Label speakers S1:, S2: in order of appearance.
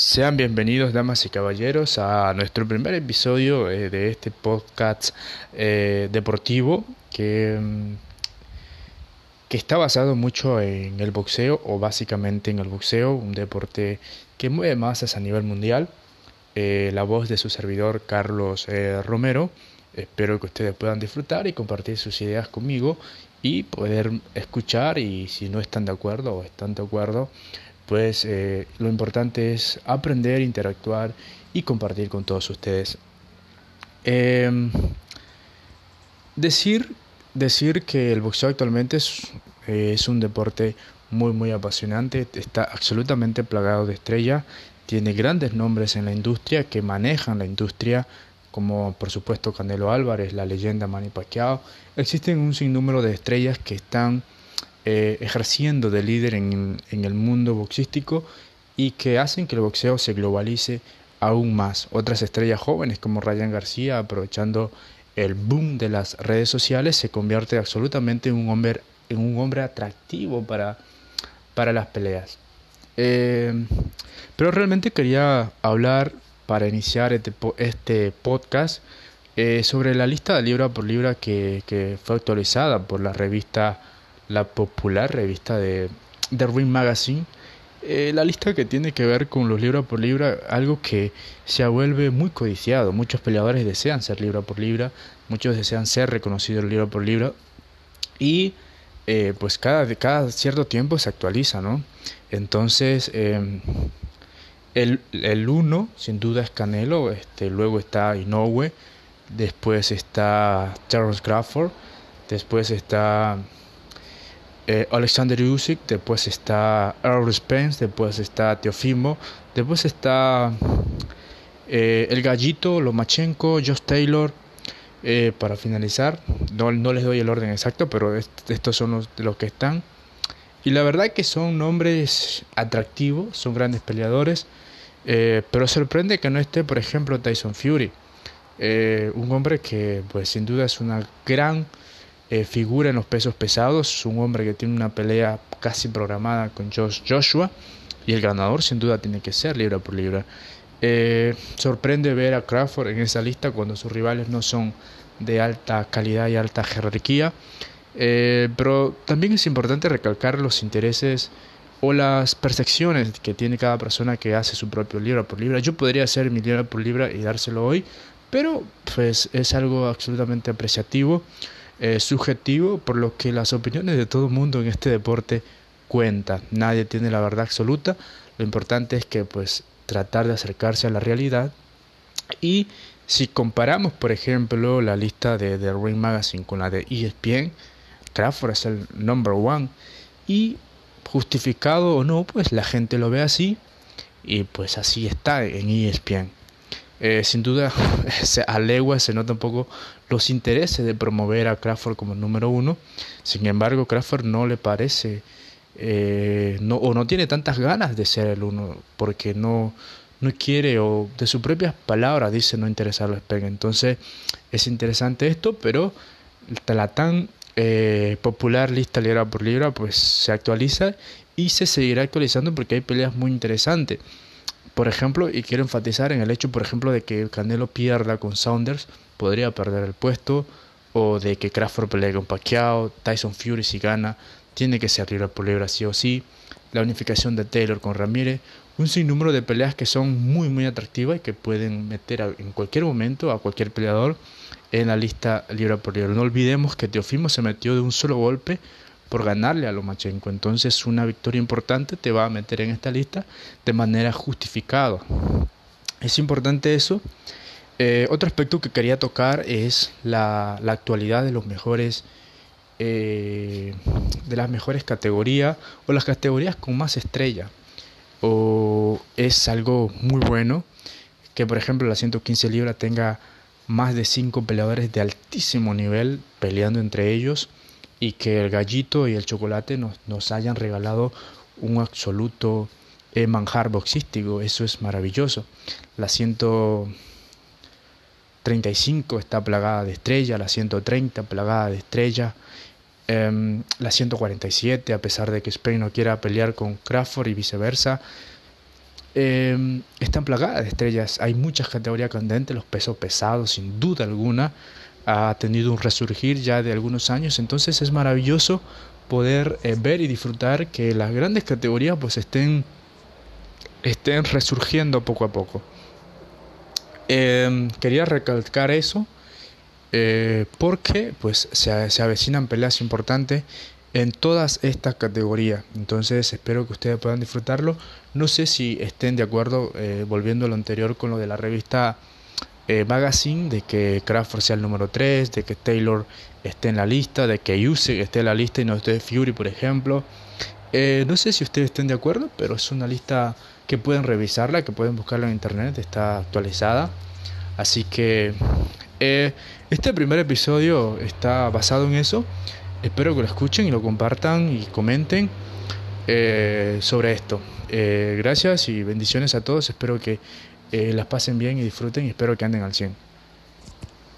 S1: Sean bienvenidos, damas y caballeros, a nuestro primer episodio eh, de este podcast eh, deportivo que, mm, que está basado mucho en el boxeo o básicamente en el boxeo, un deporte que mueve masas a nivel mundial. Eh, la voz de su servidor Carlos Romero. Espero que ustedes puedan disfrutar y compartir sus ideas conmigo y poder escuchar y si no están de acuerdo o están de acuerdo, pues eh, lo importante es aprender, interactuar y compartir con todos ustedes. Em, decir, decir que el boxeo actualmente es, es un deporte muy muy apasionante, está absolutamente plagado de estrellas, tiene grandes nombres en la industria que manejan la industria, como por supuesto Canelo Álvarez, la leyenda Manny Pacquiao. Existen un sinnúmero de estrellas que están eh, ejerciendo de líder en, el mundo boxístico y que hacen que el boxeo se globalice aún más. Otras estrellas jóvenes como Ryan García, aprovechando el boom de las redes sociales, se convierte absolutamente en un hombre, en un hombre atractivo para, para las peleas. Eh, pero realmente quería hablar para iniciar este, este podcast eh, sobre la lista de libra por libra que, que fue actualizada por la revista la popular revista de The Ring Magazine, eh, la lista que tiene que ver con los libra por libra, algo que se vuelve muy codiciado. Muchos peleadores desean ser libra por libra, muchos desean ser reconocidos libra por libra y eh, pues cada, cada cierto tiempo se actualiza, ¿no? Entonces, em, el, el sin duda, es Canelo, este, luego está Inoue, después está Charles Crawford, después está eh, Alexander Usyk, después está Earl Spence, después está Teofimo, después está eh, el Gallito, Lomachenko, Josh Taylor. Eh, para finalizar, no, no, les doy el orden exacto, pero estos son los, que están. Y la verdad que son nombres atractivos, son grandes peleadores, pero sorprende que no esté, por ejemplo, Tyson Fury, un hombre que, pues, sin duda es una gran eh, figura en los pesos pesados, un hombre que tiene una pelea casi programada con Josh Joshua y el ganador sin duda tiene que ser libra por libra. Eh, sorprende ver a Crawford en esa lista cuando sus rivales no son de alta calidad y alta jerarquía, eh, pero también es importante recalcar los intereses o las percepciones que tiene cada persona que hace su propio libra por libra. Yo podría hacer mi libra por libra y dárselo hoy, pero pues es algo absolutamente apreciativo eh, subjetivo, por lo que las opiniones de todo el mundo en este deporte cuentan. Nadie tiene la verdad absoluta. Lo importante es que pues tratar de acercarse a la realidad y si comparamos, por ejemplo, la lista de The Ring Magazine con la de ESPN, Crawford es el number one. Y justificado o no, pues la gente lo ve así. Y pues así está en ESPN. Eh, sin duda, a legua se nota un poco los intereses de promover a Crawford como número uno. Sin embargo, Crawford no le parece eh, no, o no tiene tantas ganas de ser el uno porque no, no quiere o de sus propias palabras dice no interesarle a. Entonces es interesante esto, pero la tan eh, popular lista libra por libra pues se actualiza y se seguirá actualizando porque hay peleas muy interesantes. Por ejemplo, y quiero enfatizar en el hecho, por ejemplo, de que Canelo pierda con Saunders, podría perder el puesto, o de que Crawford pelee con Pacquiao, Tyson Fury si gana, tiene que ser libre por libre sí o sí, la unificación de Taylor con Ramírez, un sinnúmero de peleas que son muy muy atractivas y que pueden meter en cualquier momento a cualquier peleador en la lista libre por libre. No olvidemos que Teofimo se metió de un solo golpe por ganarle a Lomachenko. Entonces una victoria importante te va a meter en esta lista de manera justificada. Es importante eso. Eh, otro aspecto que quería tocar es la, actualidad de los mejores eh, las mejores categorías o las categorías con más estrella. O es algo muy bueno que por ejemplo la 115 libras tenga más de 5 peleadores de altísimo nivel peleando entre ellos y que el gallito y el chocolate nos, nos hayan regalado un absoluto eh, manjar boxístico. Eso es maravilloso. La 135 está plagada de estrellas, la 130 plagada de estrellas. Em, la 147, a pesar de que Spain no quiera pelear con Crawford y viceversa, eh, están plagadas de estrellas. Hay muchas categorías candentes, los pesos pesados, sin duda alguna, ha tenido un resurgir ya de algunos años. Entonces es maravilloso poder eh, ver y disfrutar que las grandes categorías pues estén, estén resurgiendo poco a poco. Em, quería recalcar eso eh, porque pues se, se avecinan peleas importantes en todas estas categorías. Entonces espero que ustedes puedan disfrutarlo. No sé si estén de acuerdo, eh, volviendo a lo anterior con lo de la revista eh, Magazine, de que Crawford sea el número 3, de que Taylor esté en la lista, de que Usyk esté en la lista y no esté Fury, por ejemplo. Eh, no sé si ustedes estén de acuerdo, pero es una lista que pueden revisarla, que pueden buscarla en internet, está actualizada. Así que este primer episodio está basado en eso. Espero que lo escuchen y lo compartan y comenten eh, sobre esto. Eh, gracias y bendiciones a todos. Espero que eh, las pasen bien y disfruten y espero que anden al 100.